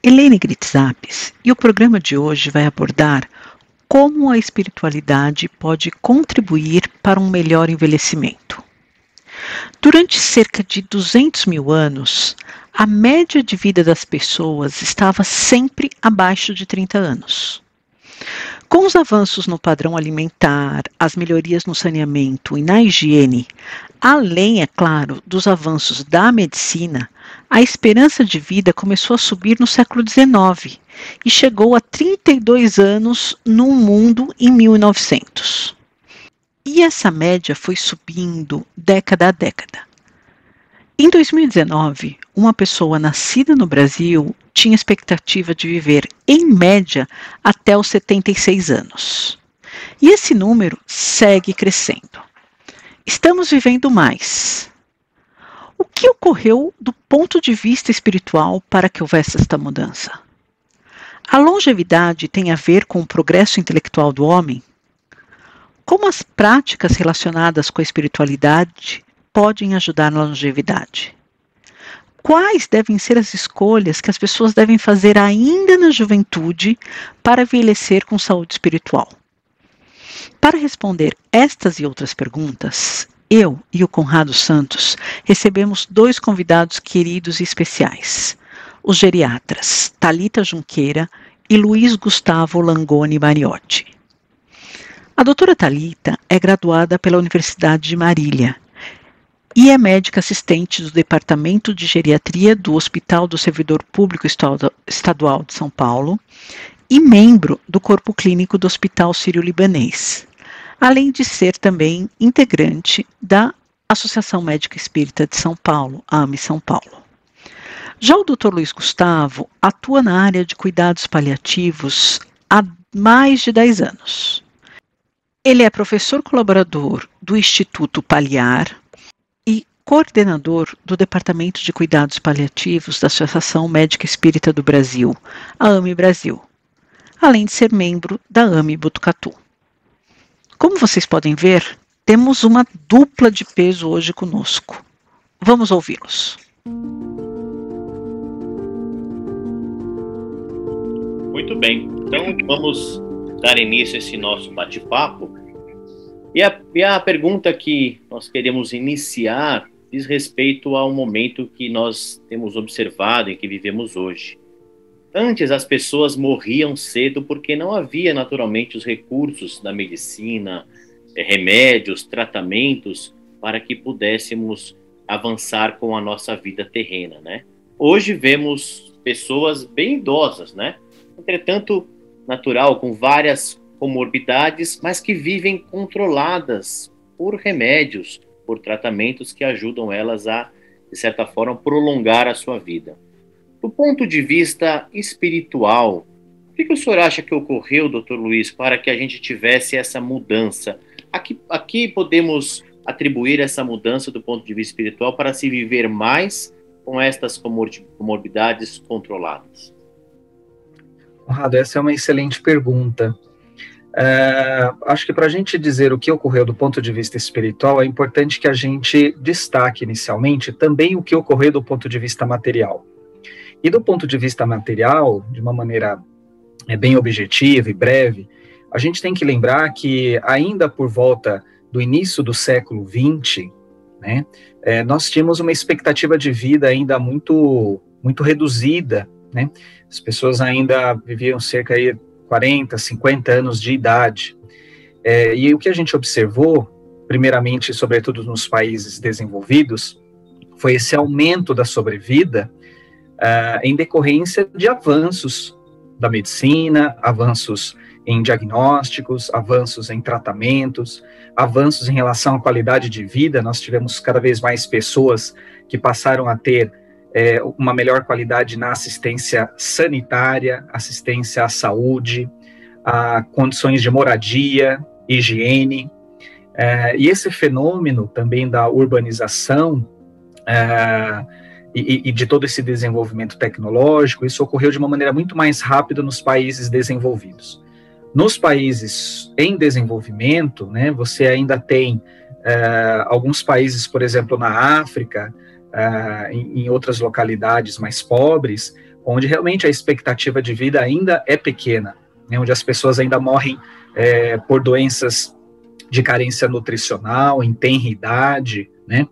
Helene Gritzapes e o programa de hoje vai abordar como a espiritualidade pode contribuir para um melhor envelhecimento. Durante cerca de 200 mil anos, a média de vida das pessoas estava sempre abaixo de 30 anos. Com os avanços no padrão alimentar, as melhorias no saneamento e na higiene, além, é claro, dos avanços da medicina, a esperança de vida começou a subir no século XIX e chegou a 32 anos no mundo em 1900. E essa média foi subindo década a década. Em 2019, uma pessoa nascida no Brasil tinha expectativa de viver, em média, até os 76 anos. E esse número segue crescendo. Estamos vivendo mais. O que ocorreu do ponto de vista espiritual para que houvesse esta mudança? A longevidade tem a ver com o progresso intelectual do homem? Como as práticas relacionadas com a espiritualidade podem ajudar na longevidade? Quais devem ser as escolhas que as pessoas devem fazer ainda na juventude para envelhecer com saúde espiritual? Para responder estas e outras perguntas, eu e o Conrado Santos recebemos dois convidados queridos e especiais: os geriatras Talita Junqueira e Luiz Gustavo Langoni Mariotti. A doutora Talita é graduada pela Universidade de Marília e é médica assistente do Departamento de Geriatria do Hospital do Servidor Público Estadual de São Paulo e membro do Corpo Clínico do Hospital Sírio-Libanês, além de ser também integrante da Associação Médica Espírita de São Paulo, AME São Paulo. Já o Dr. Luiz Gustavo atua na área de cuidados paliativos há mais de 10 anos. Ele é professor colaborador do Instituto Paliar e coordenador do Departamento de Cuidados Paliativos da Associação Médica Espírita do Brasil, a AME Brasil, além de ser membro da AME Botucatu. Como vocês podem ver, temos uma dupla de peso hoje conosco. Vamos ouvi-los. Muito bem, então vamos dar início a esse nosso bate-papo. E a, e a pergunta que nós queremos iniciar diz respeito ao momento que nós temos observado e que vivemos hoje. Antes as pessoas morriam cedo porque não havia naturalmente os recursos da medicina, eh, remédios, tratamentos para que pudéssemos avançar com a nossa vida terrena, né? Hoje vemos pessoas bem idosas, né? Entretanto, natural, com várias comorbidades, mas que vivem controladas por remédios, por tratamentos que ajudam elas a, de certa forma, prolongar a sua vida. Do ponto de vista espiritual, o que, que o senhor acha que ocorreu, doutor Luiz, para que a gente tivesse essa mudança? Aqui, aqui podemos atribuir essa mudança do ponto de vista espiritual para se viver mais com estas comorbidades controladas? Conrado, essa é uma excelente pergunta. É, acho que para a gente dizer o que ocorreu do ponto de vista espiritual, é importante que a gente destaque inicialmente também o que ocorreu do ponto de vista material. E do ponto de vista material, de uma maneira é, bem objetiva e breve, a gente tem que lembrar que ainda por volta do início do século XX, né, é, nós tínhamos uma expectativa de vida ainda muito, muito reduzida né? As pessoas ainda viviam cerca de 40, 50 anos de idade. É, e o que a gente observou, primeiramente, sobretudo nos países desenvolvidos, foi esse aumento da sobrevida uh, em decorrência de avanços da medicina, avanços em diagnósticos, avanços em tratamentos, avanços em relação à qualidade de vida. Nós tivemos cada vez mais pessoas que passaram a ter é, uma melhor qualidade na assistência sanitária, assistência à saúde, a condições de moradia, higiene. É, e esse fenômeno também da urbanização é, e, e, de todo esse desenvolvimento tecnológico, isso ocorreu de uma maneira muito mais rápida nos países desenvolvidos. Nos países em desenvolvimento, né, você ainda tem é, alguns países, por exemplo, na África, é, em, em outras localidades mais pobres, onde realmente a expectativa de vida ainda é pequena, né, onde as pessoas ainda morrem é, por doenças de carência nutricional, em tenra idade, né?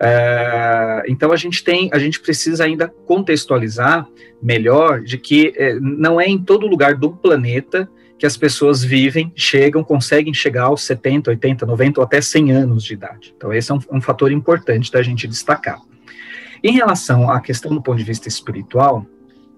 É, então a gente tem, a gente precisa ainda contextualizar melhor de que é, não é em todo lugar do planeta que as pessoas vivem, chegam, conseguem chegar aos 70, 80, 90 ou até 100 anos de idade. Então, esse é um, um fator importante da gente destacar. Em relação à questão do ponto de vista espiritual,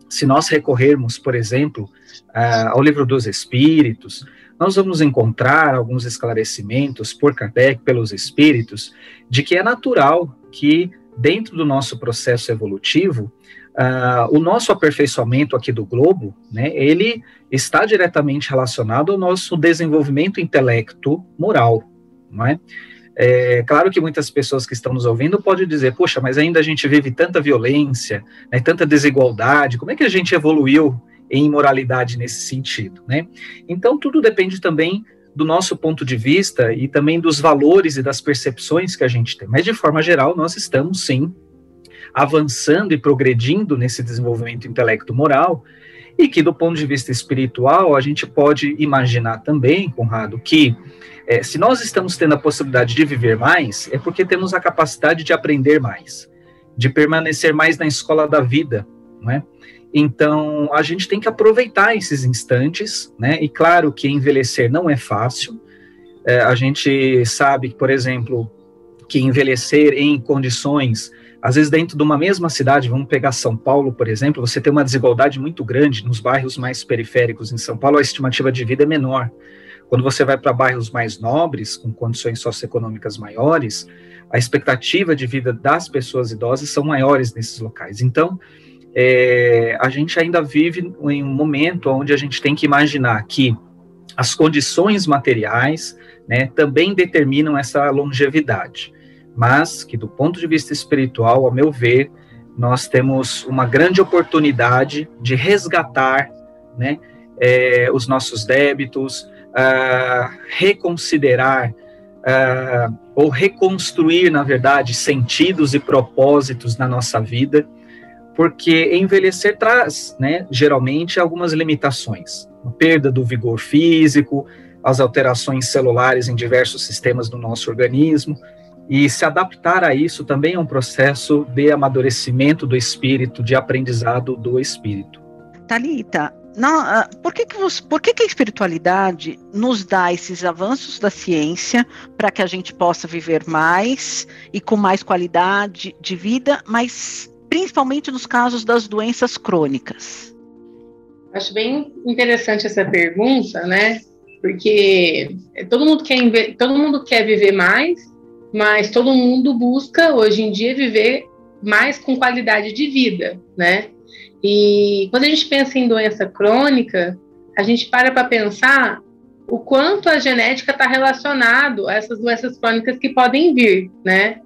se nós recorrermos, por exemplo, uh, ao livro dos Espíritos, nós vamos encontrar alguns esclarecimentos por Kardec, pelos Espíritos, de que é natural que, dentro do nosso processo evolutivo, Uh, o nosso aperfeiçoamento aqui do globo, né, ele está diretamente relacionado ao nosso desenvolvimento intelecto moral, não é? É claro que muitas pessoas que estão nos ouvindo podem dizer, poxa, mas ainda a gente vive tanta violência, né, tanta desigualdade, como é que a gente evoluiu em moralidade nesse sentido, né? Então, tudo depende também do nosso ponto de vista e também dos valores e das percepções que a gente tem. Mas, de forma geral, nós estamos, sim, avançando e progredindo nesse desenvolvimento intelecto-moral, e que, do ponto de vista espiritual, a gente pode imaginar também, Conrado, que é, se nós estamos tendo a possibilidade de viver mais, é porque temos a capacidade de aprender mais, de permanecer mais na escola da vida, não é? Então, a gente tem que aproveitar esses instantes, né? E claro que envelhecer não é fácil. É, a gente sabe, por exemplo, que envelhecer em condições às vezes, dentro de uma mesma cidade, vamos pegar São Paulo, por exemplo, você tem uma desigualdade muito grande nos bairros mais periféricos. Em São Paulo, a estimativa de vida é menor. Quando você vai para bairros mais nobres, com condições socioeconômicas maiores, a expectativa de vida das pessoas idosas são maiores nesses locais. Então, é, a gente ainda vive em um momento onde a gente tem que imaginar que as condições materiais né, também determinam essa longevidade. Mas que do ponto de vista espiritual, ao meu ver, nós temos uma grande oportunidade de resgatar né, é, os nossos débitos, uh, reconsiderar uh, ou reconstruir, na verdade, sentidos e propósitos na nossa vida, porque envelhecer traz, né, geralmente, algumas limitações, a perda do vigor físico, as alterações celulares em diversos sistemas do nosso organismo, e se adaptar a isso também é um processo de amadurecimento do espírito, de aprendizado do espírito. Talita, ah, por, que, que, você, por que, que a espiritualidade nos dá esses avanços da ciência para que a gente possa viver mais e com mais qualidade de vida, mas principalmente nos casos das doenças crônicas? Acho bem interessante essa pergunta, né? Porque todo mundo quer, todo mundo quer viver mais, mas todo mundo busca hoje em dia viver mais com qualidade de vida, né? E quando a gente pensa em doença crônica, a gente para para pensar o quanto a genética está relacionado a essas doenças crônicas que podem vir, né?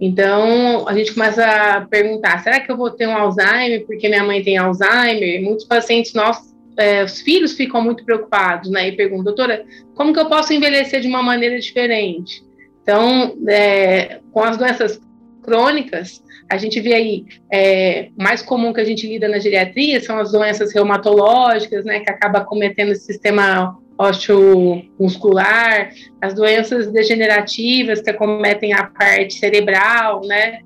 Então, a gente começa a perguntar: será que eu vou ter um Alzheimer porque minha mãe tem Alzheimer? Muitos pacientes nossos, é, os filhos ficam muito preocupados, né? E perguntam, doutora, como que eu posso envelhecer de uma maneira diferente? Então, é, com as doenças crônicas, a gente vê aí, é, mais comum que a gente lida na geriatria são as doenças reumatológicas, né, que acaba cometendo o sistema osteomuscular, as doenças degenerativas que acometem a parte cerebral, né,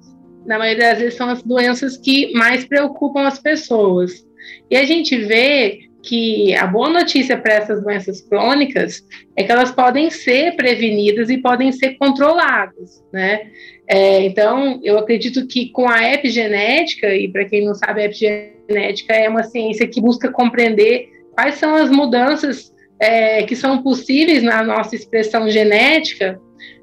na maioria das vezes são as doenças que mais preocupam as pessoas. E a gente vê que a boa notícia para essas doenças crônicas é que elas podem ser prevenidas e podem ser controladas, né? É, então, eu acredito que com a epigenética, e para quem não sabe, a epigenética é uma ciência que busca compreender quais são as mudanças é, que são possíveis na nossa expressão genética,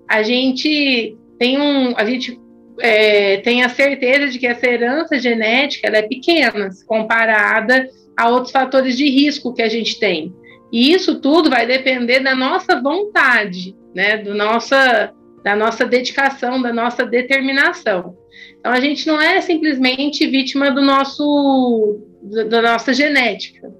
a gente tem um, a gente é, tenha certeza de que essa herança genética é pequena comparada a outros fatores de risco que a gente tem. E isso tudo vai depender da nossa vontade, né, do nossa, da nossa dedicação, da nossa determinação. Então a gente não é simplesmente vítima do nosso da nossa genética.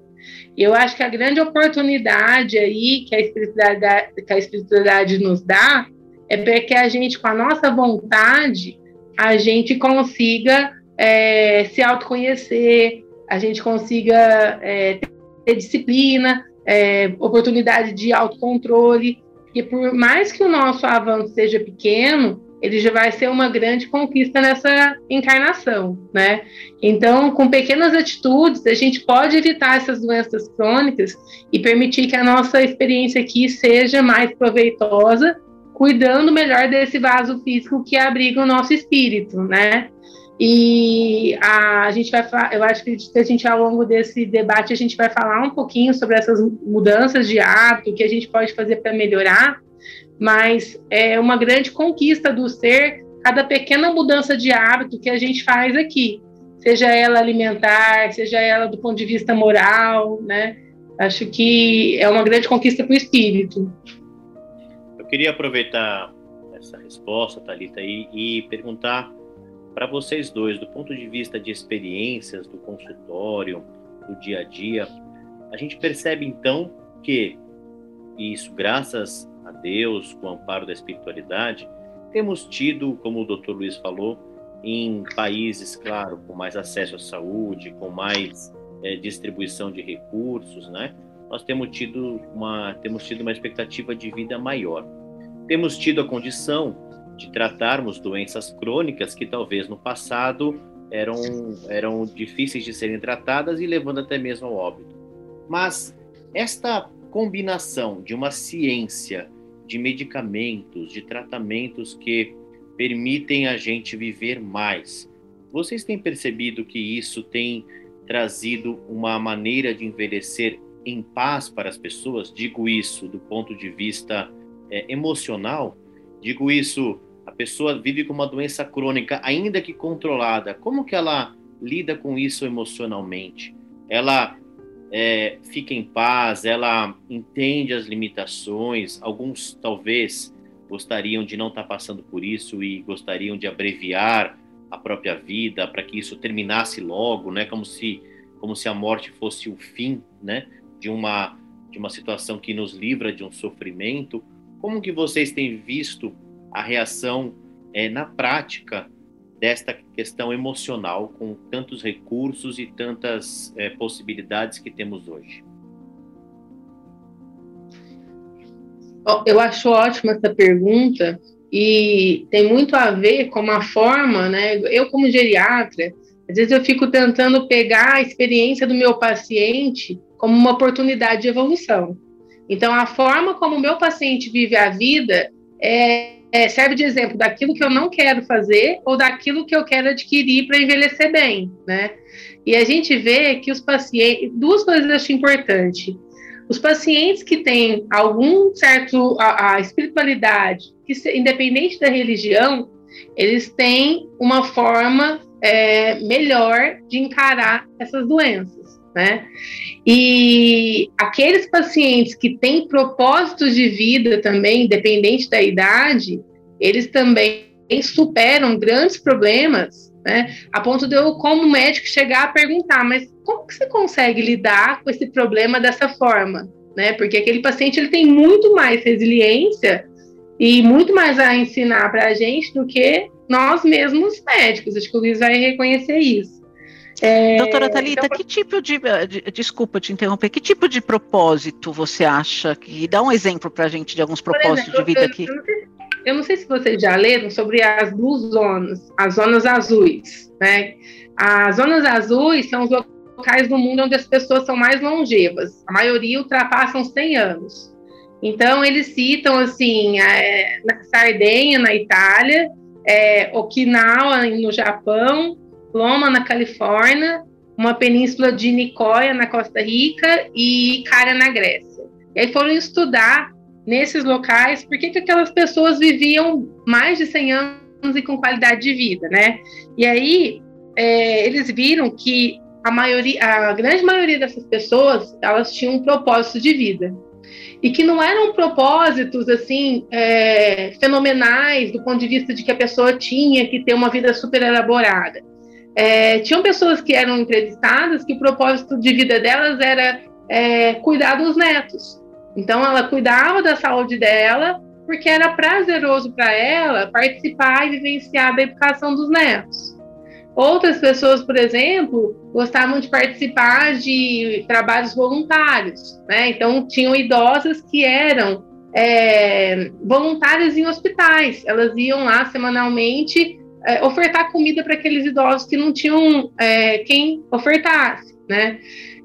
Eu acho que a grande oportunidade aí que a espiritualidade, que a espiritualidade nos dá é para que a gente, com a nossa vontade, a gente consiga é, se autoconhecer, a gente consiga é, ter disciplina, é, oportunidade de autocontrole, e por mais que o nosso avanço seja pequeno, ele já vai ser uma grande conquista nessa encarnação, né? Então, com pequenas atitudes, a gente pode evitar essas doenças crônicas e permitir que a nossa experiência aqui seja mais proveitosa, cuidando melhor desse vaso físico que abriga o nosso espírito, né? E a, a gente vai falar, eu acho que a gente, ao longo desse debate, a gente vai falar um pouquinho sobre essas mudanças de hábito, o que a gente pode fazer para melhorar, mas é uma grande conquista do ser cada pequena mudança de hábito que a gente faz aqui, seja ela alimentar, seja ela do ponto de vista moral, né? Acho que é uma grande conquista para o espírito. Eu queria aproveitar essa resposta, Talita, e, e perguntar para vocês dois, do ponto de vista de experiências do consultório, do dia a dia, a gente percebe então que isso, graças a Deus, com o amparo da espiritualidade, temos tido, como o Dr. Luiz falou, em países, claro, com mais acesso à saúde, com mais é, distribuição de recursos, né? Nós temos tido uma temos tido uma expectativa de vida maior. Temos tido a condição de tratarmos doenças crônicas que talvez no passado eram, eram difíceis de serem tratadas e levando até mesmo ao óbito. Mas esta combinação de uma ciência, de medicamentos, de tratamentos que permitem a gente viver mais, vocês têm percebido que isso tem trazido uma maneira de envelhecer em paz para as pessoas? Digo isso do ponto de vista é, emocional, digo isso a pessoa vive com uma doença crônica, ainda que controlada, como que ela lida com isso emocionalmente? Ela é, fica em paz, ela entende as limitações, alguns talvez gostariam de não estar passando por isso e gostariam de abreviar a própria vida para que isso terminasse logo, né? Como se como se a morte fosse o fim, né? De uma de uma situação que nos livra de um sofrimento. Como que vocês têm visto a reação é, na prática desta questão emocional com tantos recursos e tantas é, possibilidades que temos hoje? Eu acho ótima essa pergunta e tem muito a ver com a forma, né? Eu como geriatra, às vezes eu fico tentando pegar a experiência do meu paciente como uma oportunidade de evolução. Então, a forma como o meu paciente vive a vida é, é, serve de exemplo daquilo que eu não quero fazer ou daquilo que eu quero adquirir para envelhecer bem, né? E a gente vê que os pacientes, duas coisas eu acho importante. Os pacientes que têm algum certo a, a espiritualidade, que independente da religião, eles têm uma forma é, melhor de encarar essas doenças né? E aqueles pacientes que têm propósitos de vida também, independente da idade, eles também superam grandes problemas, né? A ponto de eu, como médico, chegar a perguntar, mas como que você consegue lidar com esse problema dessa forma, né? Porque aquele paciente ele tem muito mais resiliência e muito mais a ensinar para a gente do que nós mesmos médicos. Acho que o Luiz vai reconhecer isso. É, Doutora Thalita, então... que tipo de, de, desculpa te interromper, que tipo de propósito você acha que dá um exemplo para a gente de alguns propósitos exemplo, de vida aqui? Eu não, sei, eu não sei se vocês já leram sobre as blue zonas, as zonas azuis, né? As zonas azuis são os locais do mundo onde as pessoas são mais longevas. A maioria ultrapassam 100 anos. Então eles citam assim, é, na Sardenha na Itália, é, Okinawa no Japão, Loma, na Califórnia, uma península de Nicoya, na Costa Rica, e Cara, na Grécia. E aí foram estudar nesses locais por que aquelas pessoas viviam mais de 100 anos e com qualidade de vida, né? E aí é, eles viram que a maioria, a grande maioria dessas pessoas, elas tinham um propósito de vida e que não eram propósitos assim é, fenomenais do ponto de vista de que a pessoa tinha que ter uma vida super elaborada. É, tinham pessoas que eram entrevistadas que o propósito de vida delas era é, cuidar dos netos. Então ela cuidava da saúde dela porque era prazeroso para ela participar e vivenciar da educação dos netos. Outras pessoas, por exemplo, gostavam de participar de trabalhos voluntários, né? Então, tinham idosas que eram é, voluntárias em hospitais. Elas iam lá semanalmente é, ofertar comida para aqueles idosos que não tinham é, quem ofertasse, né?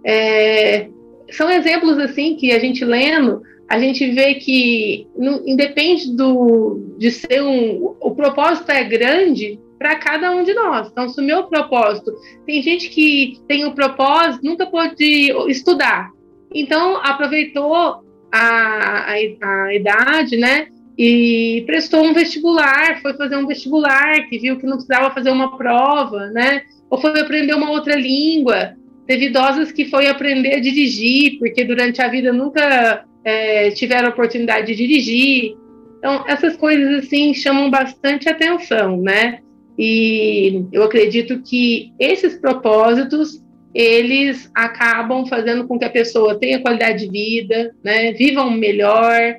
É, são exemplos assim que a gente lendo a gente vê que não, independe do de ser um o propósito é grande para cada um de nós. Então, se o meu propósito, tem gente que tem o propósito, nunca pôde estudar. Então, aproveitou a, a, a idade, né? E prestou um vestibular, foi fazer um vestibular, que viu que não precisava fazer uma prova, né? Ou foi aprender uma outra língua. Teve idosas que foi aprender a dirigir, porque durante a vida nunca é, tiveram oportunidade de dirigir. Então, essas coisas, assim, chamam bastante atenção, né? E eu acredito que esses propósitos eles acabam fazendo com que a pessoa tenha qualidade de vida, né, vivam melhor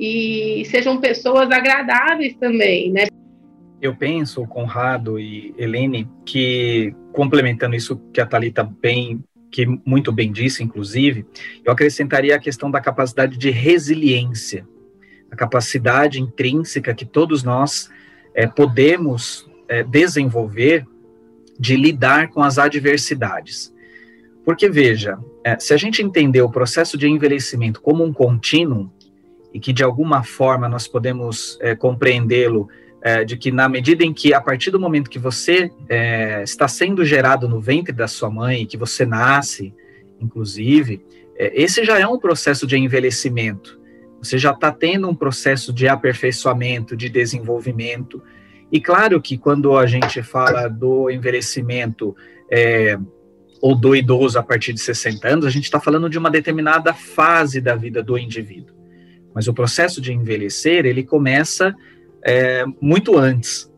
e sejam pessoas agradáveis também, né? Eu penso, Conrado e Helene, que complementando isso que a Talita bem, que muito bem disse, inclusive, eu acrescentaria a questão da capacidade de resiliência, a capacidade intrínseca que todos nós é, podemos é, desenvolver de lidar com as adversidades. Porque, veja, é, se a gente entender o processo de envelhecimento como um contínuo, e que de alguma forma nós podemos é, compreendê-lo, é, de que na medida em que, a partir do momento que você é, está sendo gerado no ventre da sua mãe, que você nasce, inclusive, é, esse já é um processo de envelhecimento. Você já está tendo um processo de aperfeiçoamento, de desenvolvimento, e claro que quando a gente fala do envelhecimento é, ou do idoso a partir de 60 anos, a gente está falando de uma determinada fase da vida do indivíduo. Mas o processo de envelhecer, ele começa é, muito antes.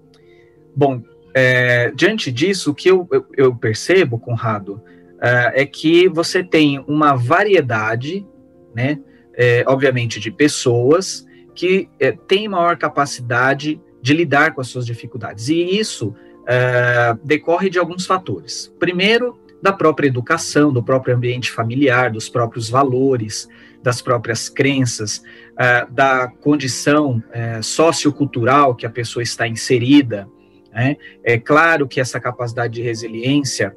Bom, é, diante disso, o que eu, eu, eu percebo, Conrado, é, é que você tem uma variedade, né, é, obviamente, de pessoas que é, têm maior capacidade de lidar com as suas dificuldades. E isso uh, decorre de alguns fatores. Primeiro, da própria educação, do próprio ambiente familiar, dos próprios valores, das próprias crenças, uh, da condição uh, sociocultural que a pessoa está inserida. Né? É claro que essa capacidade de resiliência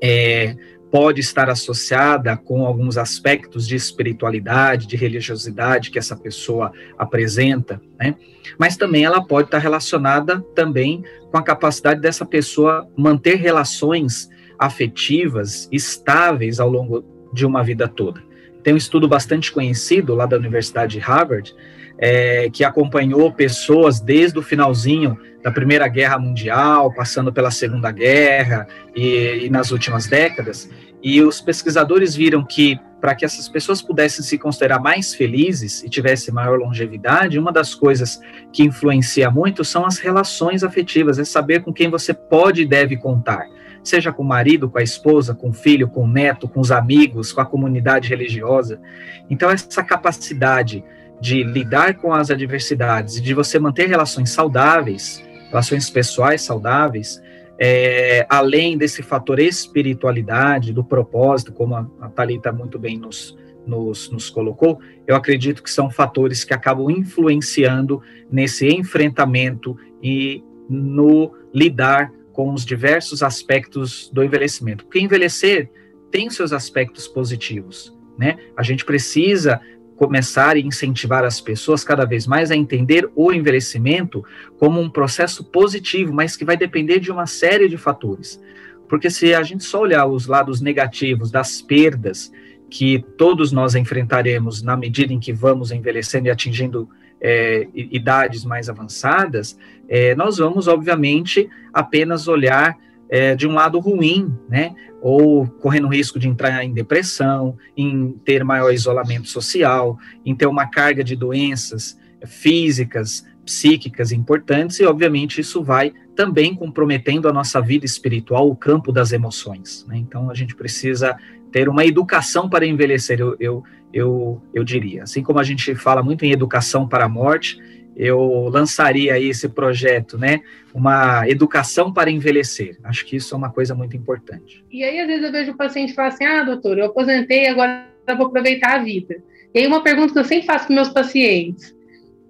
é, pode estar associada com alguns aspectos de espiritualidade, de religiosidade que essa pessoa apresenta, né? Mas também ela pode estar relacionada também com a capacidade dessa pessoa manter relações afetivas estáveis ao longo de uma vida toda. Tem um estudo bastante conhecido lá da Universidade de Harvard, é, que acompanhou pessoas desde o finalzinho da Primeira Guerra Mundial, passando pela Segunda Guerra e, e nas últimas décadas, e os pesquisadores viram que para que essas pessoas pudessem se considerar mais felizes e tivessem maior longevidade, uma das coisas que influencia muito são as relações afetivas, é saber com quem você pode e deve contar, seja com o marido, com a esposa, com o filho, com o neto, com os amigos, com a comunidade religiosa. Então, essa capacidade de lidar com as adversidades e de você manter relações saudáveis, relações pessoais saudáveis, é, além desse fator espiritualidade, do propósito, como a, a Thalita muito bem nos, nos, nos, colocou, eu acredito que são fatores que acabam influenciando nesse enfrentamento e no lidar com os diversos aspectos do envelhecimento. Porque envelhecer tem seus aspectos positivos, né? A gente precisa começar e incentivar as pessoas cada vez mais a entender o envelhecimento como um processo positivo, mas que vai depender de uma série de fatores. Porque se a gente só olhar os lados negativos das perdas que todos nós enfrentaremos na medida em que vamos envelhecendo e atingindo é, idades mais avançadas, é, nós vamos, obviamente, apenas olhar é, de um lado ruim, né? Ou correndo risco de entrar em depressão, em ter maior isolamento social, em ter uma carga de doenças físicas, psíquicas importantes, e obviamente isso vai também comprometendo a nossa vida espiritual, o campo das emoções. Né? Então a gente precisa ter uma educação para envelhecer, eu, eu, eu, eu diria. Assim como a gente fala muito em educação para a morte, eu lançaria aí esse projeto, né? Uma educação para envelhecer. Acho que isso é uma coisa muito importante. E aí, às vezes, eu vejo o paciente falar assim: ah, doutor, eu aposentei, agora vou aproveitar a vida. E aí, uma pergunta que eu sempre faço para meus pacientes: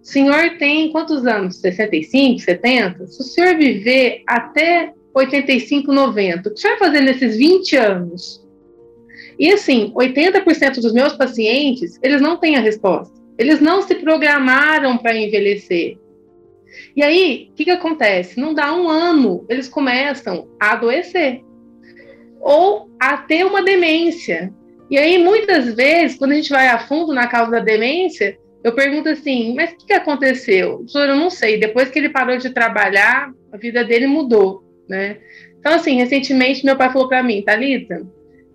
o senhor tem quantos anos? 65, 70? Se o senhor viver até 85, 90, o que o senhor vai fazer nesses 20 anos? E assim, 80% dos meus pacientes, eles não têm a resposta. Eles não se programaram para envelhecer. E aí, o que, que acontece? Não dá um ano, eles começam a adoecer ou a ter uma demência. E aí, muitas vezes, quando a gente vai a fundo na causa da demência, eu pergunto assim: mas o que, que aconteceu? Eu não sei. Depois que ele parou de trabalhar, a vida dele mudou, né? Então, assim, recentemente meu pai falou para mim, Thalita,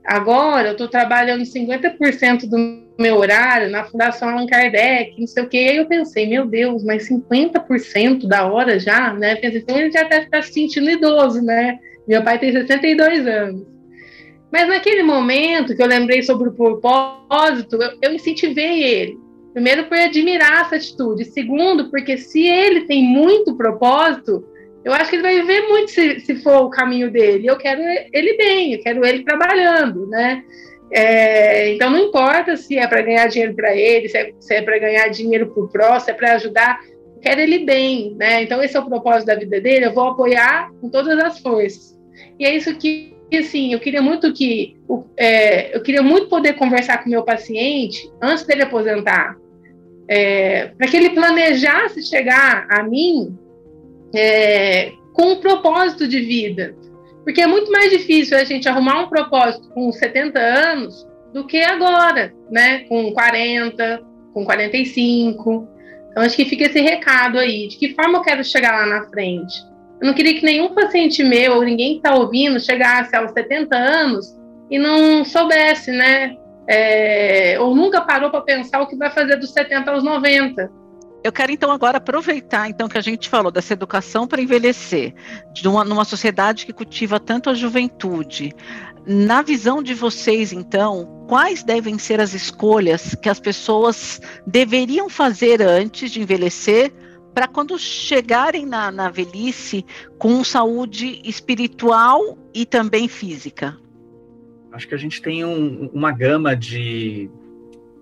agora eu estou trabalhando 50% do meu horário na Fundação Allan Kardec, não sei o quê. E aí eu pensei, meu Deus, mas 50% da hora já, né? Pensei, então ele já deve estar se sentindo idoso, né? Meu pai tem 62 anos. Mas naquele momento que eu lembrei sobre o propósito, eu, eu incentivei ele. Primeiro, por admirar essa atitude. Segundo, porque se ele tem muito propósito, eu acho que ele vai viver muito se, se for o caminho dele. Eu quero ele bem, eu quero ele trabalhando, né? É, então, não importa se é para ganhar dinheiro para ele, se é, é para ganhar dinheiro para o próximo, se é para ajudar, quero ele bem, né? Então, esse é o propósito da vida dele, eu vou apoiar com todas as forças. E é isso que, assim, eu queria muito que, é, eu queria muito poder conversar com meu paciente antes dele aposentar, é, para que ele planejasse chegar a mim é, com um propósito de vida. Porque é muito mais difícil a gente arrumar um propósito com 70 anos do que agora, né? Com 40, com 45. Então, acho que fica esse recado aí. De que forma eu quero chegar lá na frente? Eu não queria que nenhum paciente meu ou ninguém que está ouvindo chegasse aos 70 anos e não soubesse, né? É, ou nunca parou para pensar o que vai fazer dos 70 aos 90. Eu quero então agora aproveitar então que a gente falou dessa educação para envelhecer, de uma, numa sociedade que cultiva tanto a juventude. Na visão de vocês, então, quais devem ser as escolhas que as pessoas deveriam fazer antes de envelhecer para quando chegarem na, na velhice com saúde espiritual e também física? Acho que a gente tem um, uma gama de,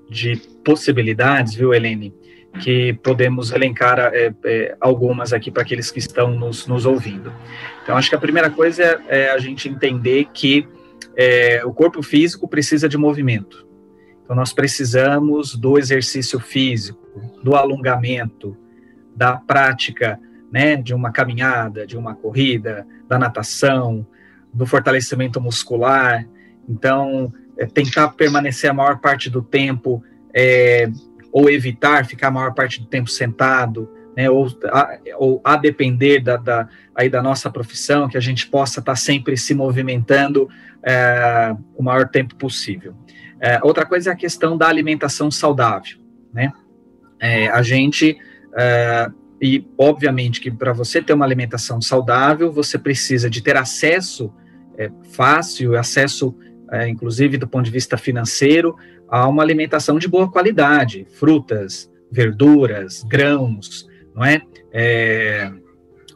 de possibilidades, viu, Helene? Que podemos elencar é, é, algumas aqui para aqueles que estão nos, nos, ouvindo. Então, acho que a primeira coisa é, é a gente entender que é, o corpo físico precisa de movimento. Então, nós precisamos do exercício físico, do alongamento, da prática né, de uma caminhada, de uma corrida, da natação, do fortalecimento muscular. Então, é, tentar permanecer a maior parte do tempo é, ou evitar ficar a maior parte do tempo sentado, né, ou, a, ou a depender da, da, aí da nossa profissão, que a gente possa estar tá sempre se movimentando é, o maior tempo possível. É, outra coisa é a questão da alimentação saudável, né? É, a gente é, e obviamente que para você ter uma alimentação saudável, você precisa de ter acesso é, fácil, acesso é, inclusive do ponto de vista financeiro, a uma alimentação de boa qualidade, frutas, verduras, grãos, não é? é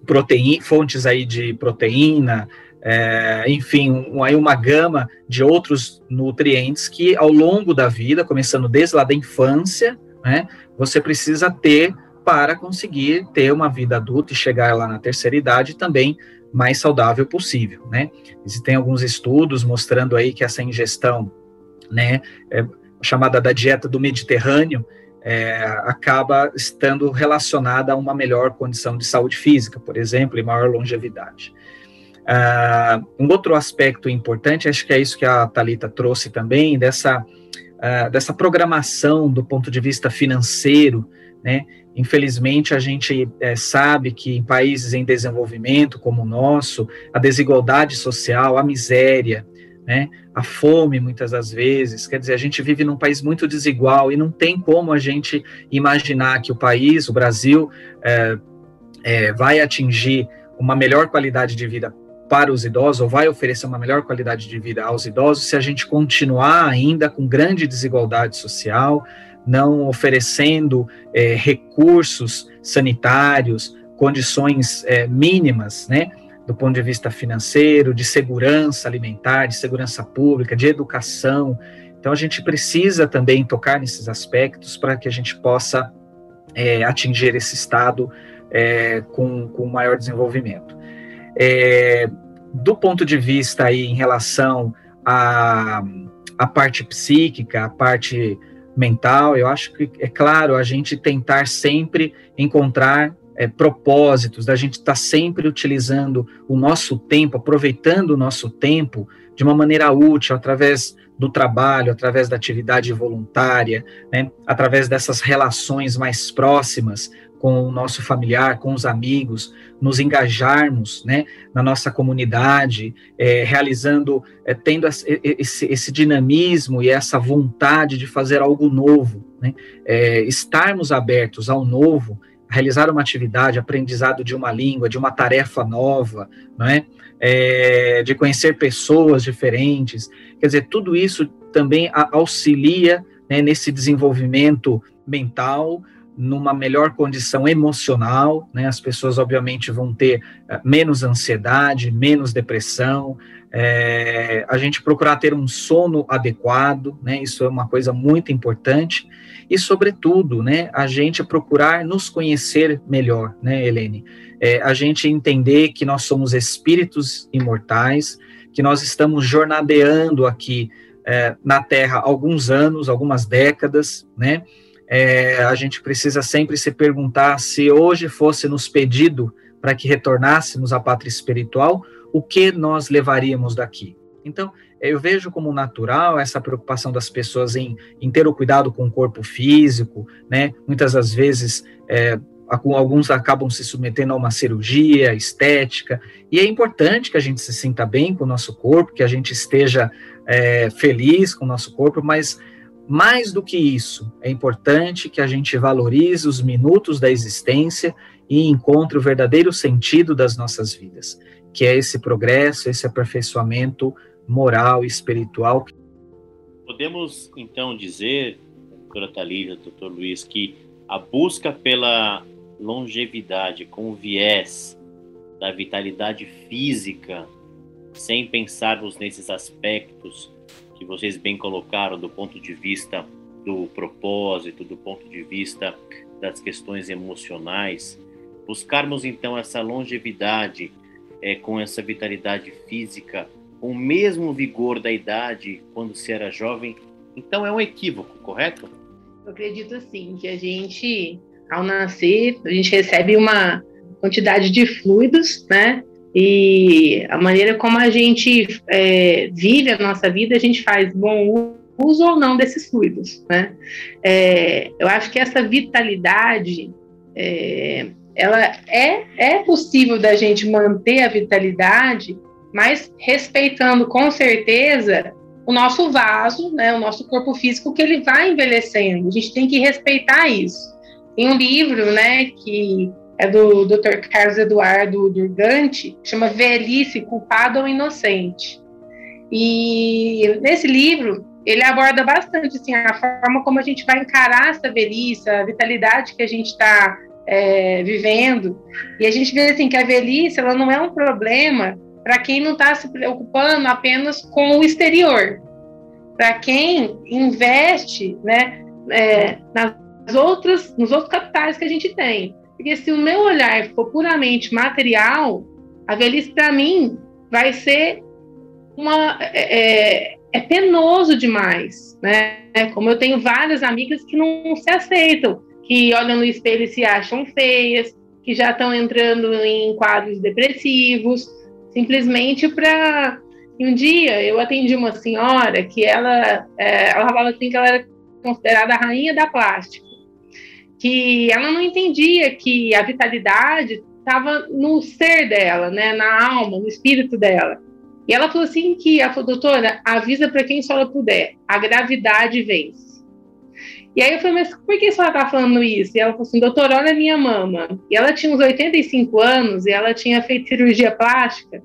proteína, fontes aí de proteína, é, enfim, um, aí uma gama de outros nutrientes que ao longo da vida, começando desde lá da infância, né, você precisa ter para conseguir ter uma vida adulta e chegar lá na terceira idade também mais saudável possível, né? Existem alguns estudos mostrando aí que essa ingestão, né, é, chamada da dieta do Mediterrâneo, é, acaba estando relacionada a uma melhor condição de saúde física, por exemplo, e maior longevidade. Uh, um outro aspecto importante, acho que é isso que a Talita trouxe também, dessa, uh, dessa programação do ponto de vista financeiro, né? Infelizmente, a gente é, sabe que em países em desenvolvimento como o nosso, a desigualdade social, a miséria, né, a fome, muitas das vezes, quer dizer, a gente vive num país muito desigual e não tem como a gente imaginar que o país, o Brasil, é, é, vai atingir uma melhor qualidade de vida para os idosos, ou vai oferecer uma melhor qualidade de vida aos idosos, se a gente continuar ainda com grande desigualdade social, não oferecendo é, recursos sanitários, condições é, mínimas, né, do ponto de vista financeiro, de segurança alimentar, de segurança pública, de educação. Então, a gente precisa também tocar nesses aspectos para que a gente possa é, atingir esse estado é, com, com maior desenvolvimento. É, do ponto de vista aí em relação à, à parte psíquica, a parte mental, eu acho que é claro a gente tentar sempre encontrar é, propósitos, da gente estar tá sempre utilizando o nosso tempo, aproveitando o nosso tempo de uma maneira útil, através do trabalho, através da atividade voluntária, né, através dessas relações mais próximas com o nosso familiar, com os amigos, nos engajarmos né, na nossa comunidade, é, realizando, é, tendo esse, esse, dinamismo e essa vontade de fazer algo novo, né, é, estarmos abertos ao novo, realizar uma atividade, aprendizado de uma língua, de uma tarefa nova, não é? é de conhecer pessoas diferentes, quer dizer, tudo isso também auxilia né, nesse desenvolvimento mental, numa melhor condição emocional, né? As pessoas obviamente vão ter uh, menos ansiedade, menos depressão. É, a gente procurar ter um sono adequado, né? Isso é uma coisa muito importante e, sobretudo, né? A gente procurar nos conhecer melhor, né, Helene? É, a gente entender que nós somos espíritos imortais, que nós estamos jornadeando aqui é, na Terra alguns anos, algumas décadas, né? é, a gente precisa sempre se perguntar se hoje fosse nos pedido para que retornássemos à pátria espiritual, o que nós levaríamos daqui. Então, eu vejo como natural essa preocupação das pessoas em, em ter o cuidado com o corpo físico, né? Muitas das vezes, é, alguns acabam se submetendo a uma cirurgia estética, e é importante que a gente se sinta bem com o nosso corpo, que a gente esteja é, feliz com o nosso corpo, mas mais do que isso, é importante que a gente valorize os minutos da existência e encontre o verdadeiro sentido das nossas vidas, que é esse progresso, esse aperfeiçoamento moral e espiritual. Podemos então dizer, doutora Thalília, doutor Luiz, que a busca pela longevidade com viés da vitalidade física, sem pensarmos nesses aspectos que vocês bem colocaram do ponto de vista do propósito, do ponto de vista das questões emocionais, buscarmos então essa longevidade é, com essa vitalidade física, com o mesmo vigor da idade quando se era jovem, então é um equívoco, correto? Eu acredito assim que a gente, ao nascer, a gente recebe uma quantidade de fluidos, né? E a maneira como a gente é, vive a nossa vida, a gente faz bom uso ou não desses fluidos, né? É, eu acho que essa vitalidade, é, ela é, é possível da gente manter a vitalidade, mas respeitando com certeza o nosso vaso, né, o nosso corpo físico, que ele vai envelhecendo. A gente tem que respeitar isso. Tem um livro, né, que é do Dr. Carlos Eduardo Durgante, chama Velhice, Culpado ou Inocente. E nesse livro, ele aborda bastante assim, a forma como a gente vai encarar essa velhice, a vitalidade que a gente está é, vivendo. E a gente vê assim, que a velhice ela não é um problema para quem não está se preocupando apenas com o exterior. Para quem investe né, é, nas outras, nos outros capitais que a gente tem. Porque se o meu olhar for puramente material, a velhice para mim vai ser uma é, é, é, penoso demais, né? Como eu tenho várias amigas que não se aceitam, que olham no espelho e se acham feias, que já estão entrando em quadros depressivos, simplesmente para um dia eu atendi uma senhora que ela, é, ela falava assim que ela era considerada a rainha da plástica que ela não entendia que a vitalidade estava no ser dela, né, na alma, no espírito dela. E ela falou assim que, ela falou, doutora, avisa para quem só puder, a gravidade vence. E aí eu falei, mas por que a senhora está falando isso? E ela falou assim, doutora, olha a minha mama. E ela tinha uns 85 anos e ela tinha feito cirurgia plástica.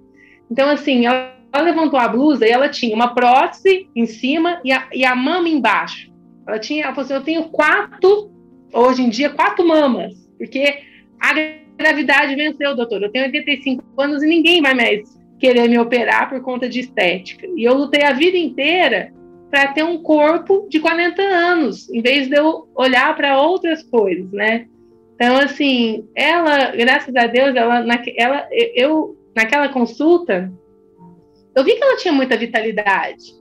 Então, assim, ela, ela levantou a blusa e ela tinha uma prótese em cima e a, e a mama embaixo. Ela tinha, ela falou assim, eu tenho quatro, hoje em dia, quatro mamas, porque a gravidade venceu, doutor. Eu tenho 85 anos e ninguém vai mais querer me operar por conta de estética. E eu lutei a vida inteira para ter um corpo de 40 anos, em vez de eu olhar para outras coisas, né? Então, assim, ela, graças a Deus, ela, ela, eu, naquela consulta, eu vi que ela tinha muita vitalidade.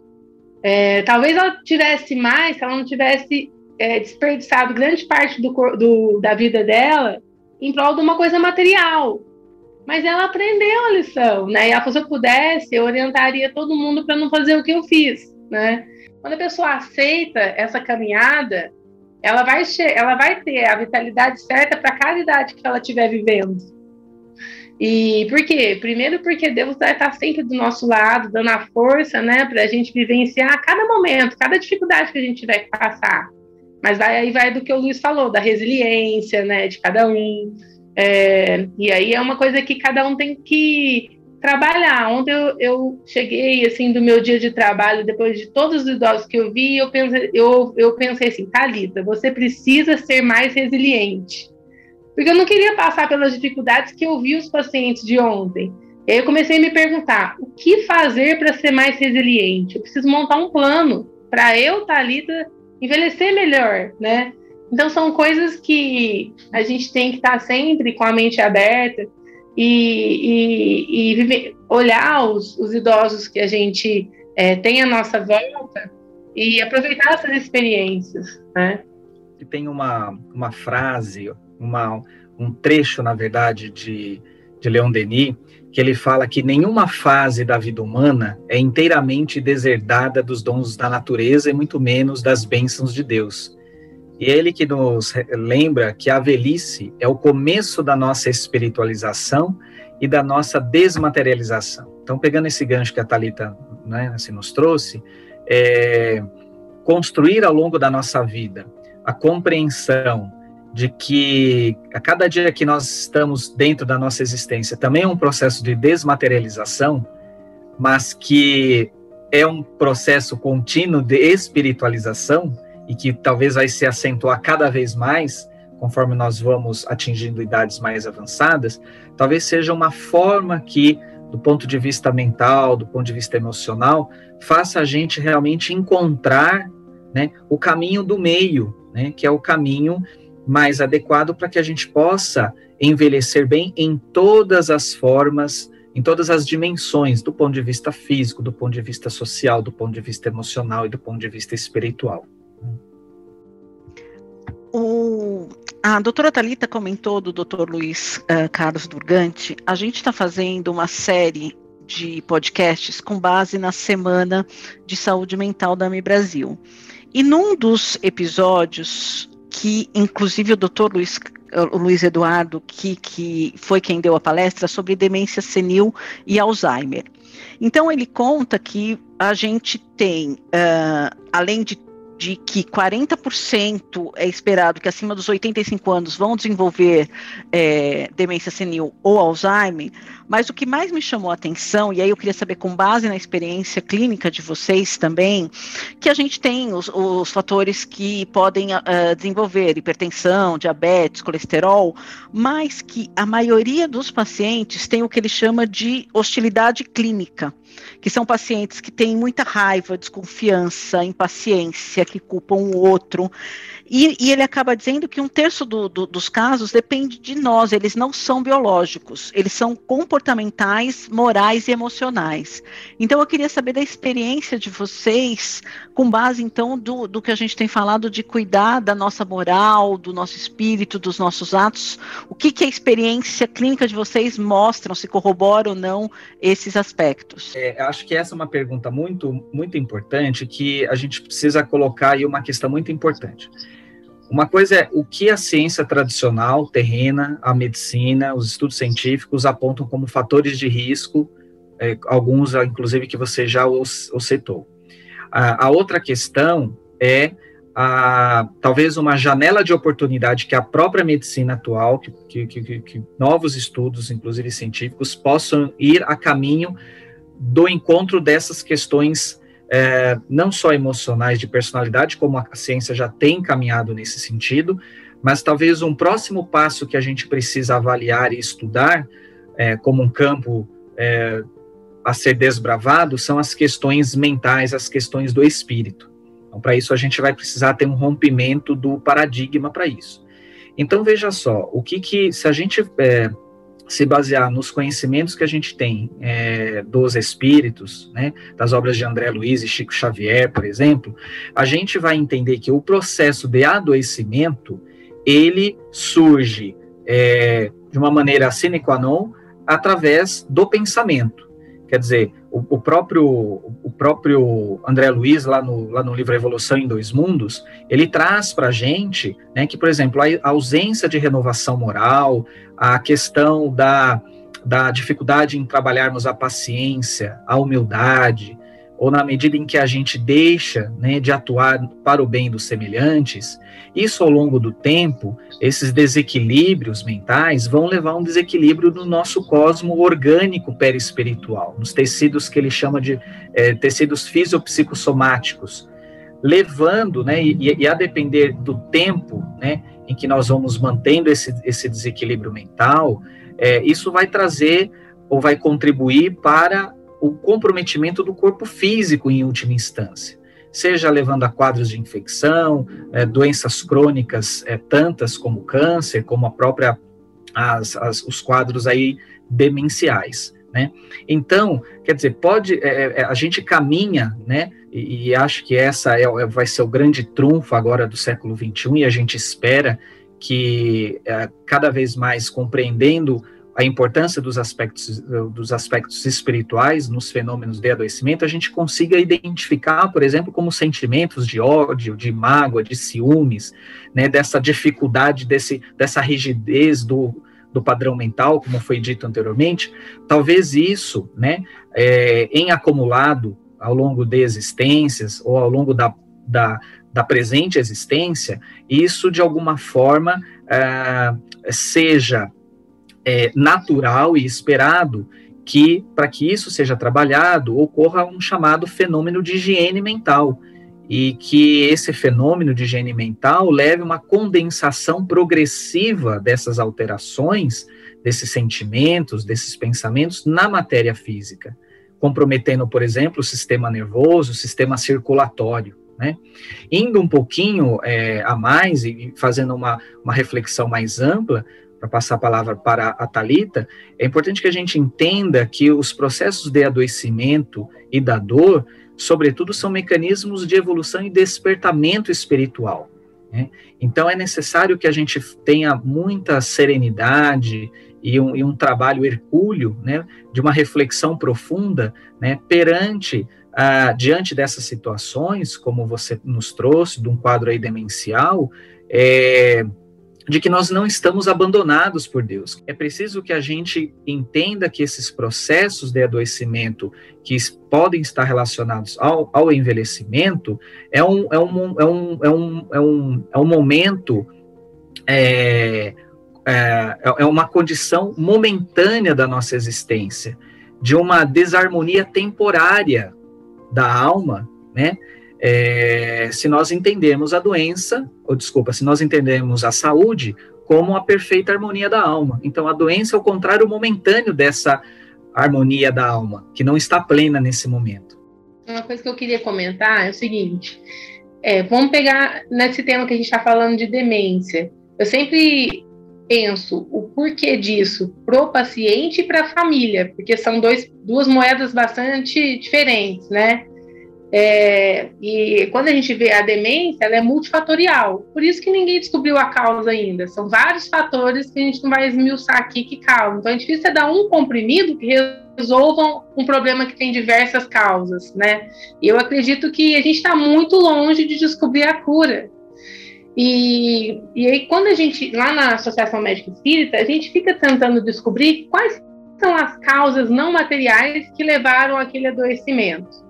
É, talvez ela tivesse mais se ela não tivesse é, desperdiçado grande parte do, do, da vida dela em prol de uma coisa material. Mas ela aprendeu a lição, né? E ela, se eu pudesse, eu orientaria todo mundo para não fazer o que eu fiz, né? Quando a pessoa aceita essa caminhada, ela vai, ela vai ter a vitalidade certa para cada idade que ela estiver vivendo. E por quê? Primeiro porque Deus vai estar sempre do nosso lado, dando a força, né, para a gente vivenciar cada momento, cada dificuldade que a gente tiver que passar. Mas aí vai do que o Luiz falou, da resiliência, né, de cada um. É, e aí é uma coisa que cada um tem que trabalhar. Ontem eu, eu, cheguei assim do meu dia de trabalho, depois de todos os idosos que eu vi, eu pensei, eu, eu pensei assim, Thalita, você precisa ser mais resiliente. Porque eu não queria passar pelas dificuldades que eu vi os pacientes de ontem. E aí eu comecei a me perguntar, o que fazer para ser mais resiliente? Eu preciso montar um plano para eu, Thalita, envelhecer melhor, né? Então são coisas que a gente tem que estar sempre com a mente aberta e, e, e olhar os, os, idosos que a gente é, tem à nossa volta e aproveitar essas experiências, né? E tem uma, uma frase, uma, um trecho, na verdade, de, de Leon Denis, que ele fala que nenhuma fase da vida humana é inteiramente deserdada dos dons da natureza e muito menos das bênçãos de Deus. E ele que nos lembra que a velhice é o começo da nossa espiritualização e da nossa desmaterialização. Então, pegando esse gancho que a Talita né, assim, nos trouxe, é, construir ao longo da nossa vida a compreensão de que a cada dia que nós estamos dentro da nossa existência também é um processo de desmaterialização, mas que é um processo contínuo de espiritualização, e que talvez vai se acentuar cada vez mais conforme nós vamos atingindo idades mais avançadas, talvez seja uma forma que, do ponto de vista mental, do ponto de vista emocional, faça a gente realmente encontrar né, o caminho do meio, né, que é o caminho mais adequado para que a gente possa envelhecer bem em todas as formas, em todas as dimensões, do ponto de vista físico, do ponto de vista social, do ponto de vista emocional e do ponto de vista espiritual. A doutora Talita comentou do doutor Luiz uh, Carlos Durgante. A gente está fazendo uma série de podcasts com base na Semana de Saúde Mental da AMI Brasil. E num dos episódios, que inclusive o doutor Luiz, o Luiz Eduardo, que, que foi quem deu a palestra sobre demência senil e Alzheimer. Então ele conta que a gente tem, uh, além de de que 40% é esperado que acima dos 85 anos vão desenvolver é, demência senil ou Alzheimer, mas o que mais me chamou a atenção, e aí eu queria saber, com base na experiência clínica de vocês também, que a gente tem os, os fatores que podem uh, desenvolver hipertensão, diabetes, colesterol, mas que a maioria dos pacientes tem o que ele chama de hostilidade clínica que são pacientes que têm muita raiva, desconfiança, impaciência, que culpam o outro. E, e ele acaba dizendo que um terço do, do, dos casos depende de nós, eles não são biológicos, eles são comportamentais, morais e emocionais. Então eu queria saber da experiência de vocês, com base então do, do que a gente tem falado de cuidar da nossa moral, do nosso espírito, dos nossos atos, o que, que a experiência clínica de vocês mostram, se corrobora ou não esses aspectos? É, acho que essa é uma pergunta muito, muito importante que a gente precisa colocar aí uma questão muito importante. Uma coisa é o que a ciência tradicional, terrena, a medicina, os estudos científicos apontam como fatores de risco, é, alguns, inclusive, que você já os, os citou. A, a, outra questão é a, talvez uma janela de oportunidade que a própria medicina atual, que, que, que, que novos estudos, inclusive científicos, possam ir a caminho do encontro dessas questões é, não só emocionais de personalidade, como a ciência já tem caminhado nesse sentido, mas talvez um próximo passo que a gente precisa avaliar e estudar é, como um campo é, a ser desbravado são as questões mentais, as questões do espírito. Então, para isso, a gente vai precisar ter um rompimento do paradigma para isso. Então, veja só, o que que, se a gente é, se basear nos conhecimentos que a gente tem é, dos espíritos, né, das obras de André Luiz e Chico Xavier, por exemplo, a gente vai entender que o processo de adoecimento ele surge é, de uma maneira sine qua non através do pensamento. Quer dizer, o, próprio, o próprio André Luiz, lá no, lá no livro Evolução em Dois Mundos, ele traz para a gente né, que, por exemplo, a ausência de renovação moral, a questão da, da dificuldade em trabalharmos a paciência, a humildade, ou na medida em que a gente deixa né, de atuar para o bem dos semelhantes, isso ao longo do tempo, esses desequilíbrios mentais vão levar a um desequilíbrio no nosso cosmo orgânico perispiritual, nos tecidos que ele chama de é, tecidos fisiopsicossomáticos, levando, né, e, e, a depender do tempo né, em que nós vamos mantendo esse, esse desequilíbrio mental, é, isso vai trazer ou vai contribuir para o comprometimento do corpo físico em última instância, seja levando a quadros de infecção, é, doenças crônicas, é, tantas como câncer, como a própria as, as, os quadros aí demenciais. Né? Então, quer dizer, pode é, é a gente caminha, né? E, e acho que essa é, é, vai ser o grande trunfo agora do século XXI e a gente espera que é, cada vez mais compreendendo a importância dos aspectos, dos aspectos espirituais nos fenômenos de adoecimento, a gente consiga identificar, por exemplo, como sentimentos de ódio, de mágoa, de ciúmes, né, dessa dificuldade, desse, dessa rigidez do, do padrão mental, como foi dito anteriormente, talvez isso, né, é, em acumulado ao longo de existências ou ao longo da, da, da presente existência, isso de alguma forma é, seja é, natural e esperado que, para que isso seja trabalhado, ocorra um chamado fenômeno de higiene mental, e que esse fenômeno de higiene mental leve uma condensação progressiva dessas alterações, desses sentimentos, desses pensamentos na matéria física, comprometendo, por exemplo, o sistema nervoso, o sistema circulatório. Né? Indo um pouquinho é, a mais e fazendo uma, uma reflexão mais ampla, para passar a palavra para a Talita, é importante que a gente entenda que os processos de adoecimento e da dor, sobretudo, são mecanismos de evolução e despertamento espiritual. Né? Então, é necessário que a gente tenha muita serenidade e um, e um trabalho hercúleo, né, de uma reflexão profunda, né, perante ah, diante dessas situações, como você nos trouxe, de um quadro aí demencial, é, de que nós não estamos abandonados por Deus. É preciso que a gente entenda que esses processos de adoecimento que podem estar relacionados ao, ao envelhecimento é um, é um, é um, é um, é um, é um momento, é, é, é uma condição momentânea da nossa existência, de uma desarmonia temporária da alma, né? É, se nós entendemos a doença, ou desculpa, se nós entendemos a saúde como a perfeita harmonia da alma. Então, a doença é o contrário momentâneo dessa harmonia da alma, que não está plena nesse momento. Uma coisa que eu queria comentar é o seguinte: é, vamos pegar nesse tema que a gente está falando de demência. Eu sempre penso o porquê disso para o paciente e para a família, porque são dois, duas moedas bastante diferentes, né? É, e quando a gente vê a demência, ela é multifatorial. Por isso que ninguém descobriu a causa ainda. São vários fatores que a gente não vai esmiuçar aqui que causam. Então, é difícil é dar um comprimido que resolvam um problema que tem diversas causas, né? Eu acredito que a gente está muito longe de descobrir a cura. E, e aí, quando a gente, lá na Associação Médica Espírita, a gente fica tentando descobrir quais são as causas não materiais que levaram aquele adoecimento.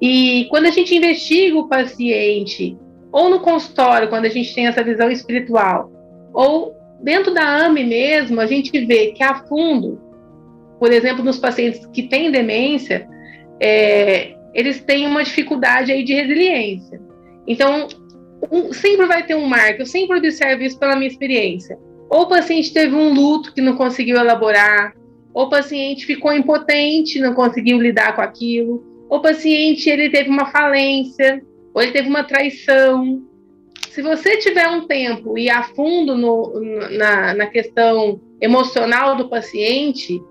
E quando a gente investiga o paciente, ou no consultório, quando a gente tem essa visão espiritual, ou dentro da AME mesmo, a gente vê que a fundo, por exemplo, nos pacientes que têm demência, é, eles têm uma dificuldade aí de resiliência. Então, um, sempre vai ter um marco, eu sempre observo isso pela minha experiência. Ou o paciente teve um luto que não conseguiu elaborar, ou o paciente ficou impotente, não conseguiu lidar com aquilo, o paciente ele teve uma falência, ou ele teve uma traição. Se você tiver um tempo e a fundo no, na, na questão emocional do paciente,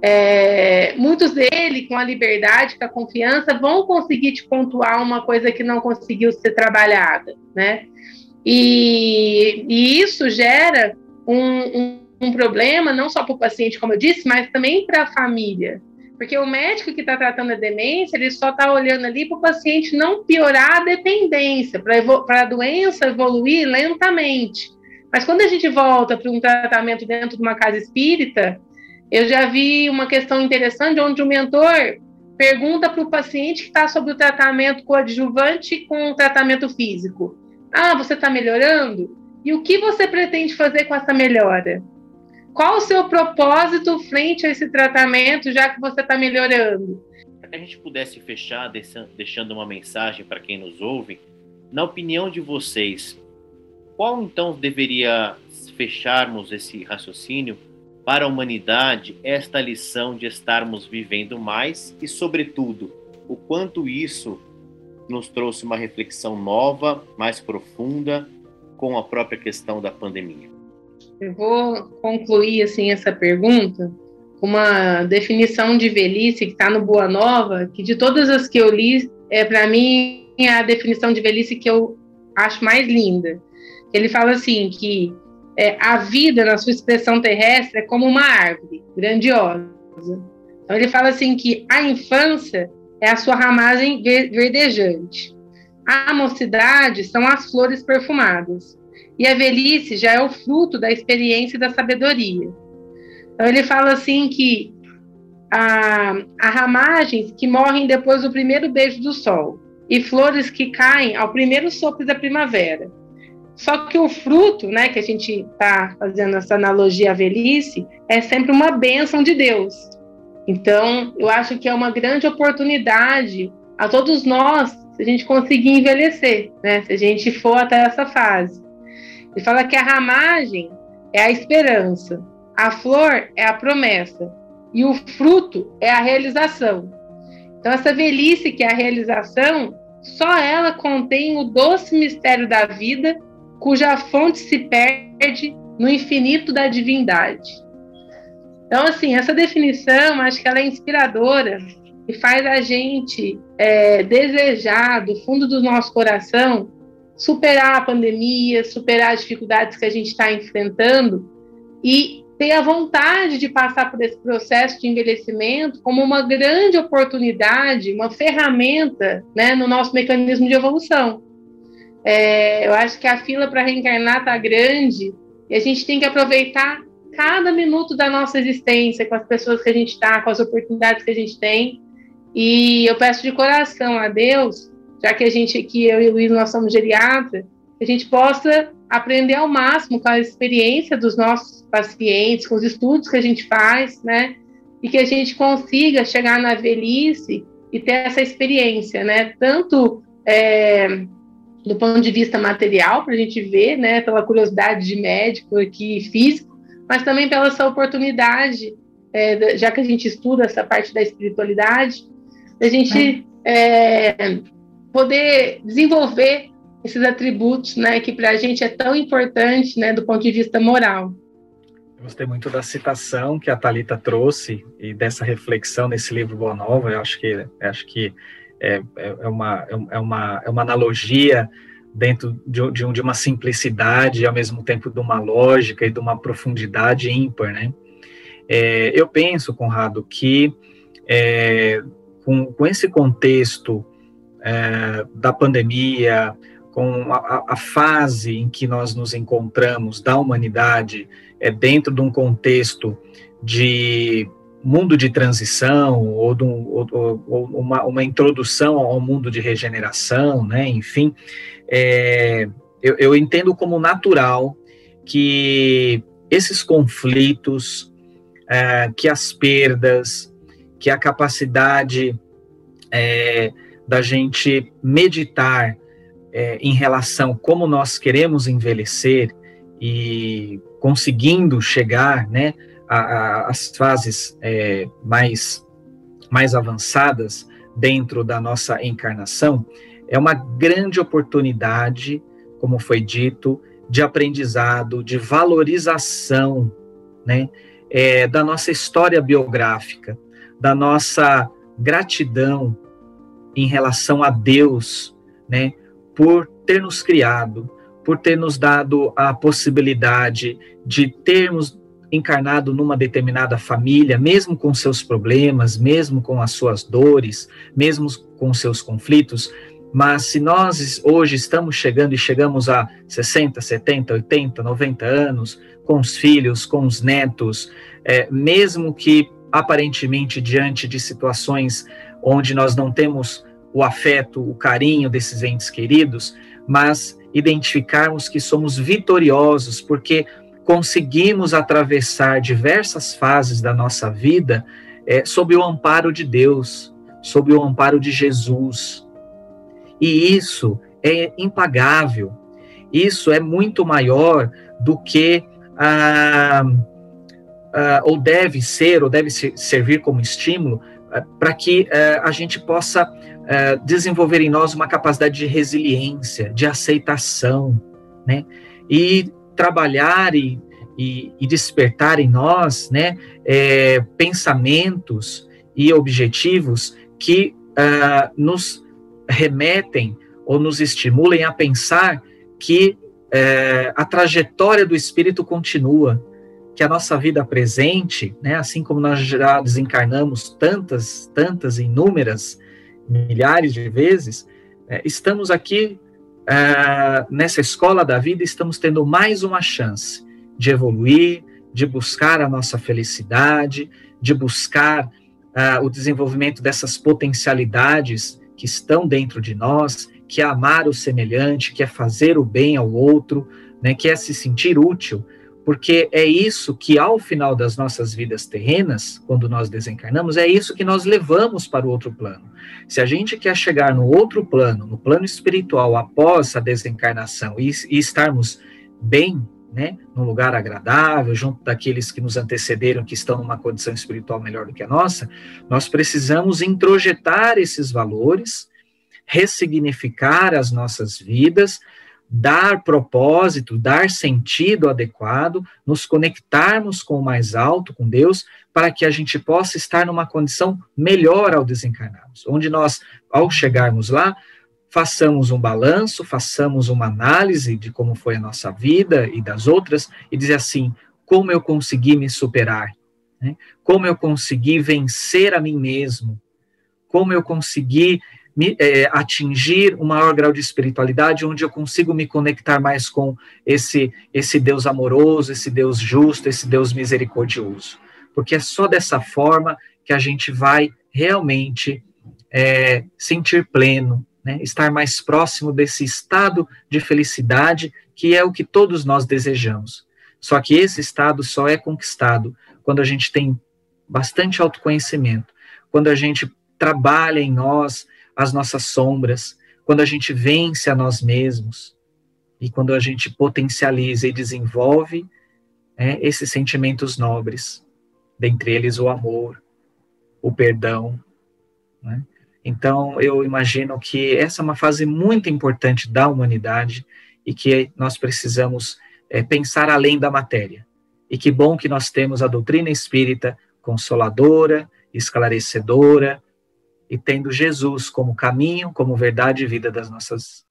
é, muitos dele, com a liberdade, com a confiança, vão conseguir te pontuar uma coisa que não conseguiu ser trabalhada, né? E, e isso gera um, um, um problema não só para o paciente, como eu disse, mas também para a família. Porque o médico que está tratando a demência, ele só está olhando ali para o paciente não piorar a dependência, para a doença evoluir lentamente. Mas quando a gente volta para um tratamento dentro de uma casa espírita, eu já vi uma questão interessante onde o mentor pergunta para o paciente que está sob o tratamento coadjuvante com o tratamento físico: Ah, você está melhorando? E o que você pretende fazer com essa melhora? Qual o seu propósito frente a esse tratamento, já que você está melhorando? Para que a gente pudesse fechar deixando uma mensagem para quem nos ouve, na opinião de vocês, qual então deveria fecharmos esse raciocínio para a humanidade esta lição de estarmos vivendo mais e, sobretudo, o quanto isso nos trouxe uma reflexão nova, mais profunda, com a própria questão da pandemia. Eu vou concluir assim essa pergunta com uma definição de velhice que está no Boa Nova, que de todas as que eu li, é para mim é a definição de velhice que eu acho mais linda. Ele fala assim que é, a vida na sua expressão terrestre é como uma árvore grandiosa. Então ele fala assim que a infância é a sua ramagem verdejante. A mocidade são as flores perfumadas. E a velhice já é o fruto da experiência e da sabedoria. Então ele fala assim que há, há ramagens que morrem depois do primeiro beijo do sol e flores que caem ao primeiro sopro da primavera. Só que o fruto, né, que a gente está fazendo essa analogia à velhice, é sempre uma bênção de Deus. Então, eu acho que é uma grande oportunidade a todos nós se a gente conseguir envelhecer, né, se a gente for até essa fase. Ele fala que a ramagem é a esperança, a flor é a promessa e o fruto é a realização. Então, essa velhice que é a realização, só ela contém o doce mistério da vida cuja fonte se perde no infinito da divindade. Então, assim, essa definição, acho que ela é inspiradora e faz a gente é, desejar, do fundo do nosso coração, superar a pandemia, superar as dificuldades que a gente está enfrentando e ter a vontade de passar por esse processo de envelhecimento como uma grande oportunidade, uma ferramenta né, no nosso mecanismo de evolução. É, eu acho que a fila para reencarnar está grande e a gente tem que aproveitar cada minuto da nossa existência com as pessoas que a gente está, com as oportunidades que a gente tem. E eu peço de coração a Deus, já que a gente aqui, eu e o Luiz, nós somos geriatras, a gente possa aprender ao máximo com a experiência dos nossos pacientes, com os estudos que a gente faz, né? E que a gente consiga chegar na velhice e ter essa experiência, né? Tanto é, do ponto de vista material, para a gente ver, né, pela curiosidade de médico aqui, físico, mas também pela essa oportunidade, é, já que a gente estuda essa parte da espiritualidade, a gente é, poder desenvolver esses atributos, né, que para a gente é tão importante, né, do ponto de vista moral. Eu gostei muito da citação que a Talita trouxe e dessa reflexão nesse livro Boa Nova. Eu acho que acho que é, é, é, uma, é, uma, é uma analogia dentro de, de, de uma simplicidade, ao mesmo tempo de uma lógica e de uma profundidade ímpar, né? É, eu penso, Conrado, que é, com, com esse contexto é, da pandemia, com a, a, fase em que nós nos encontramos da humanidade, é dentro de um contexto de mundo de transição ou, de um, ou, ou uma, uma, introdução ao mundo de regeneração, né? Enfim, é, eu, eu entendo como natural que esses conflitos, é, que as perdas, que a capacidade é, da gente meditar é, em relação como nós queremos envelhecer e conseguindo chegar, né, às fases é, mais mais avançadas dentro da nossa encarnação, é uma grande oportunidade, como foi dito, de aprendizado, de valorização, né, é, da nossa história biográfica, da nossa gratidão em relação a Deus, né, por ter nos criado, por ter nos dado a possibilidade de termos encarnado numa determinada família, mesmo com seus problemas, mesmo com as suas dores, mesmo com seus conflitos, mas se nós hoje estamos chegando e chegamos a 60, 70, 80, 90 anos, com os filhos, com os netos, é, mesmo que aparentemente diante de situações onde nós não temos o afeto, o carinho desses entes queridos, mas identificarmos que somos vitoriosos porque conseguimos atravessar diversas fases da nossa vida é, sob o amparo de Deus, sob o amparo de Jesus. E isso é impagável. Isso é muito maior do que ah, ah, ou deve ser, ou deve servir como estímulo para que ah, a gente possa ah, desenvolver em nós uma capacidade de resiliência, de aceitação, né? E trabalhar e, e, e despertar em nós, né, é, pensamentos e objetivos que uh, nos remetem ou nos estimulem a pensar que é, a trajetória do espírito continua, que a nossa vida presente, né, assim como nós já desencarnamos tantas, tantas, inúmeras, milhares de vezes, é, estamos aqui é, nessa escola da vida, estamos tendo mais uma chance de evoluir, de buscar a nossa felicidade, de buscar é, o desenvolvimento dessas potencialidades que estão dentro de nós, que é amar o semelhante, que é fazer o bem ao outro, né, que é se sentir útil, porque é isso que ao final das nossas vidas terrenas, quando nós desencarnamos, é isso que nós levamos para o outro plano. Se a gente quer chegar no outro plano, no plano espiritual, após a desencarnação e, e estarmos bem, né, num lugar agradável, junto daqueles que nos antecederam, que estão numa condição espiritual melhor do que a nossa, nós precisamos introjetar esses valores, ressignificar as nossas vidas, dar propósito, dar sentido adequado, nos conectarmos com o mais alto, com Deus, para que a gente possa estar numa condição melhor ao desencarnarmos, onde nós, ao chegarmos lá, façamos um balanço, façamos uma análise de como foi a nossa vida e das outras, e dizer assim: como eu consegui me superar, né? como eu consegui vencer a mim mesmo, como eu consegui me, é, atingir um maior grau de espiritualidade, onde eu consigo me conectar mais com esse, esse Deus amoroso, esse Deus justo, esse Deus misericordioso. Porque é só dessa forma que a gente vai realmente é, sentir pleno, né, estar mais próximo desse estado de felicidade que é o que todos nós desejamos. Só que esse estado só é conquistado quando a gente tem bastante autoconhecimento, quando a gente trabalha em nós as nossas sombras, quando a gente vence a nós mesmos e quando a gente potencializa e desenvolve é, esses sentimentos nobres, dentre eles o amor, o perdão, né? Então, eu imagino que essa é uma fase muito importante da humanidade e que nós precisamos é, pensar além da matéria. E que bom que nós temos a doutrina espírita consoladora, esclarecedora, e tendo Jesus como caminho, como verdade e vida das nossas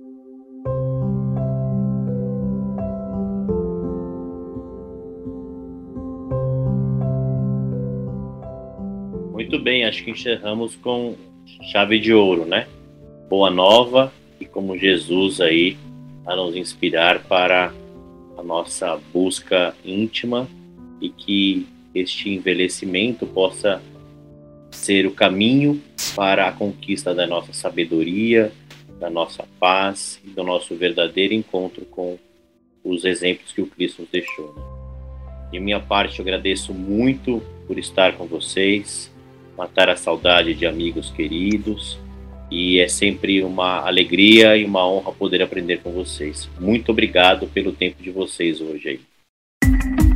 Muito bem, acho que encerramos com chave de ouro, né? Boa nova e como Jesus aí a nos inspirar para a nossa busca íntima e que este envelhecimento possa ser o caminho para a conquista da nossa sabedoria, da nossa paz e do nosso verdadeiro encontro com os exemplos que o Cristo nos deixou. Né? De minha parte, eu agradeço muito por estar com vocês, matar a saudade de amigos queridos, e é sempre uma alegria e uma honra poder aprender com vocês. Muito obrigado pelo tempo de vocês hoje aí.